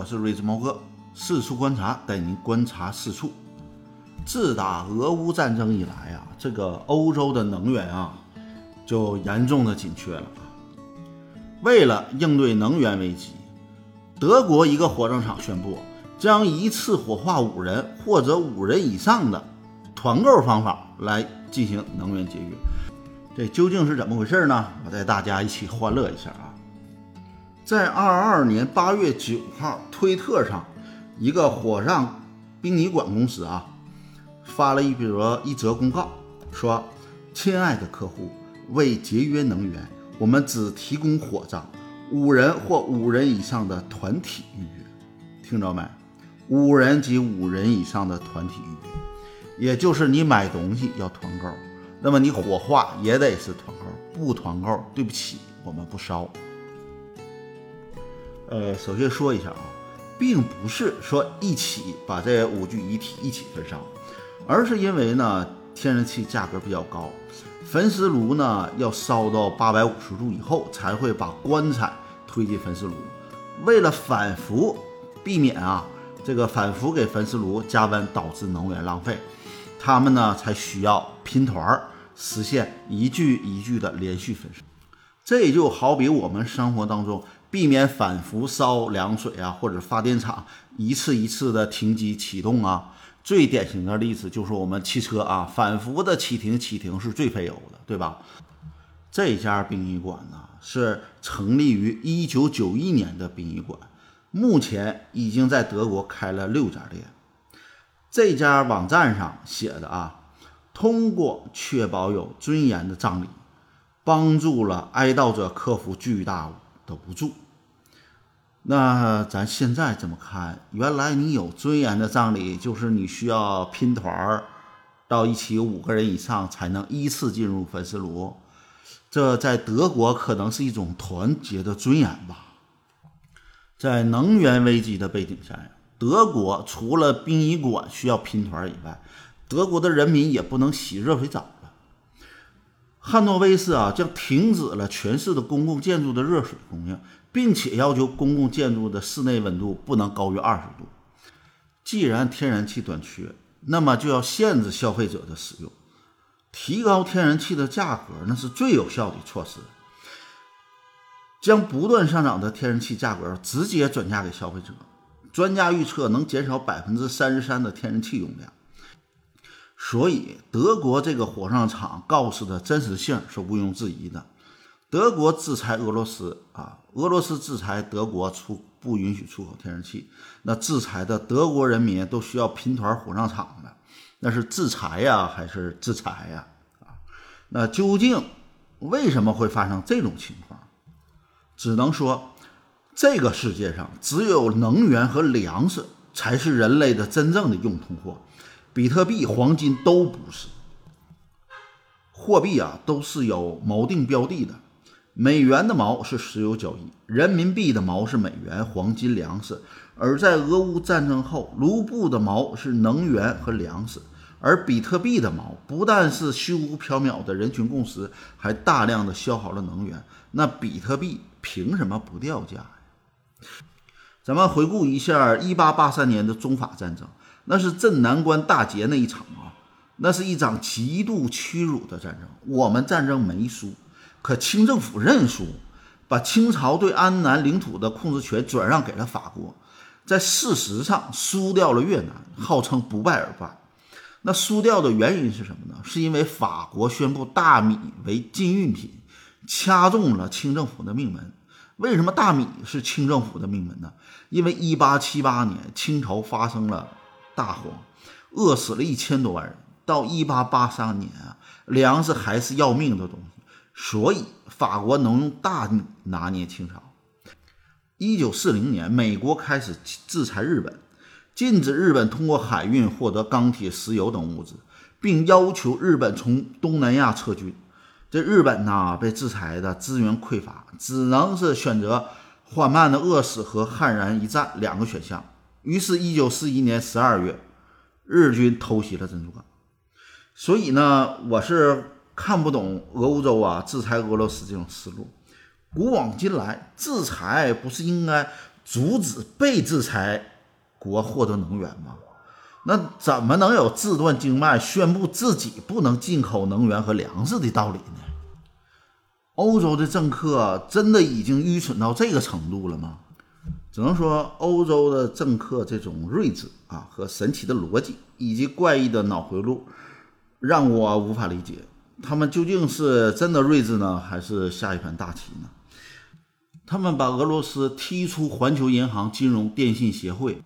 我是瑞兹猫哥，四处观察，带您观察四处。自打俄乌战争以来啊，这个欧洲的能源啊，就严重的紧缺了。为了应对能源危机，德国一个火葬场宣布，将一次火化五人或者五人以上的团购方法来进行能源节约。这究竟是怎么回事呢？我带大家一起欢乐一下啊！在二二年八月九号，推特上一个火葬殡仪馆公司啊发了一则一则公告，说：“亲爱的客户，为节约能源，我们只提供火葬五人或五人以上的团体预约。听着没？五人及五人以上的团体预约，也就是你买东西要团购，那么你火化也得是团购，不团购，对不起，我们不烧。”呃，首先说一下啊，并不是说一起把这五具遗体一起焚烧，而是因为呢，天然气价格比较高，焚尸炉呢要烧到八百五十度以后才会把棺材推进焚尸炉。为了反复避免啊这个反复给焚尸炉加温导致能源浪费，他们呢才需要拼团儿实现一具一具的连续焚烧。这就好比我们生活当中。避免反复烧凉水啊，或者发电厂一次一次的停机启动啊，最典型的例子就是我们汽车啊，反复的启停启停是最费油的，对吧？这家殡仪馆呢是成立于一九九一年的殡仪馆，目前已经在德国开了六家店。这家网站上写的啊，通过确保有尊严的葬礼，帮助了哀悼者克服巨大。的无助。那咱现在怎么看？原来你有尊严的葬礼，就是你需要拼团儿到一起五个人以上才能依次进入焚尸炉。这在德国可能是一种团结的尊严吧。在能源危机的背景下呀，德国除了殡仪馆需要拼团以外，德国的人民也不能洗热水澡。汉诺威市啊，将停止了全市的公共建筑的热水供应，并且要求公共建筑的室内温度不能高于二十度。既然天然气短缺，那么就要限制消费者的使用，提高天然气的价格，那是最有效的措施。将不断上涨的天然气价格直接转嫁给消费者，专家预测能减少百分之三十三的天然气用量。所以，德国这个火葬场告示的真实性是毋庸置疑的。德国制裁俄罗斯啊，俄罗斯制裁德国出不允许出口天然气，那制裁的德国人民都需要拼团火葬场的，那是制裁呀还是制裁呀？啊，那究竟为什么会发生这种情况？只能说，这个世界上只有能源和粮食才是人类的真正的硬通货。比特币、黄金都不是货币啊，都是有锚定标的的。美元的锚是石油交易，人民币的锚是美元、黄金、粮食。而在俄乌战争后，卢布的锚是能源和粮食，而比特币的锚不但是虚无缥缈的人群共识，还大量的消耗了能源。那比特币凭什么不掉价呀？咱们回顾一下一八八三年的中法战争。那是镇南关大捷那一场啊，那是一场极度屈辱的战争。我们战争没输，可清政府认输，把清朝对安南领土的控制权转让给了法国，在事实上输掉了越南，号称不败而败。那输掉的原因是什么呢？是因为法国宣布大米为禁运品，掐中了清政府的命门。为什么大米是清政府的命门呢？因为一八七八年清朝发生了。大荒，饿死了一千多万人。到一八八三年啊，粮食还是要命的东西，所以法国能用大米拿捏清朝。一九四零年，美国开始制裁日本，禁止日本通过海运获得钢铁、石油等物资，并要求日本从东南亚撤军。这日本呢，被制裁的资源匮乏，只能是选择缓慢的饿死和悍然一战两个选项。于是，一九四一年十二月，日军偷袭了珍珠港。所以呢，我是看不懂俄乌洲啊制裁俄罗斯这种思路。古往今来，制裁不是应该阻止被制裁国获得能源吗？那怎么能有自断经脉、宣布自己不能进口能源和粮食的道理呢？欧洲的政客真的已经愚蠢到这个程度了吗？只能说，欧洲的政客这种睿智啊和神奇的逻辑以及怪异的脑回路，让我无法理解，他们究竟是真的睿智呢，还是下一盘大棋呢？他们把俄罗斯踢出环球银行金融电信协会。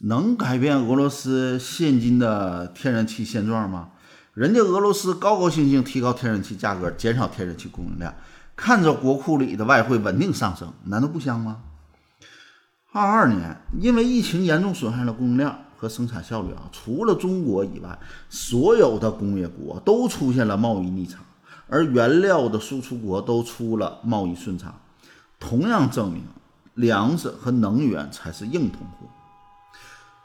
能改变俄罗斯现今的天然气现状吗？人家俄罗斯高高兴兴提高天然气价格，减少天然气供应量，看着国库里的外汇稳定上升，难道不香吗？二二年，因为疫情严重损害了供应量和生产效率啊，除了中国以外，所有的工业国都出现了贸易逆差，而原料的输出国都出了贸易顺差，同样证明粮食和能源才是硬通货。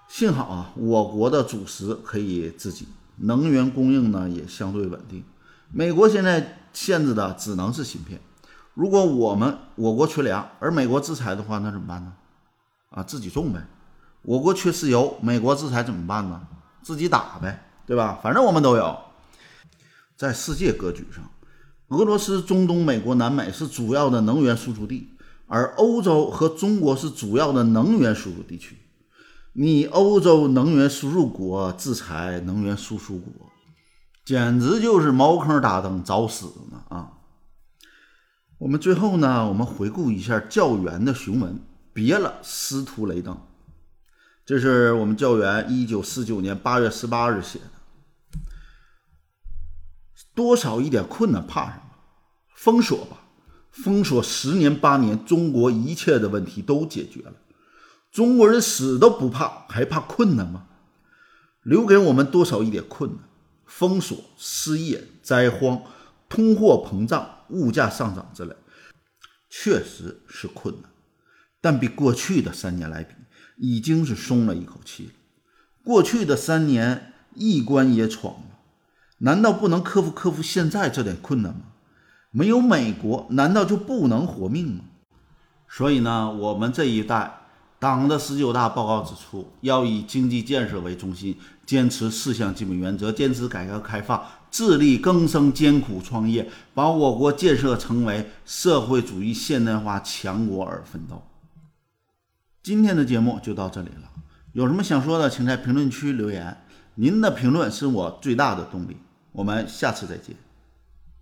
幸好啊，我国的主食可以自给，能源供应呢也相对稳定。美国现在限制的只能是芯片。如果我们我国缺粮，而美国制裁的话，那怎么办呢？啊，自己种呗。我国缺石油，美国制裁怎么办呢？自己打呗，对吧？反正我们都有。在世界格局上，俄罗斯、中东、美国、南美是主要的能源输出地，而欧洲和中国是主要的能源输入地区。你欧洲能源输入国制裁能源输出国，简直就是茅坑打灯找死呢啊！我们最后呢，我们回顾一下教员的雄文，别了，司徒雷登，这是我们教员一九四九年八月十八日写的。多少一点困难怕什么？封锁吧，封锁十年八年，中国一切的问题都解决了。中国人死都不怕，还怕困难吗？留给我们多少一点困难？封锁、失业、灾荒、通货膨胀、物价上涨之类，确实是困难，但比过去的三年来比，已经是松了一口气了。过去的三年一关也闯了，难道不能克服克服现在这点困难吗？没有美国，难道就不能活命吗？所以呢，我们这一代。党的十九大报告指出，要以经济建设为中心，坚持四项基本原则，坚持改革开放，自力更生，艰苦创业，把我国建设成为社会主义现代化强国而奋斗。今天的节目就到这里了，有什么想说的，请在评论区留言。您的评论是我最大的动力。我们下次再见。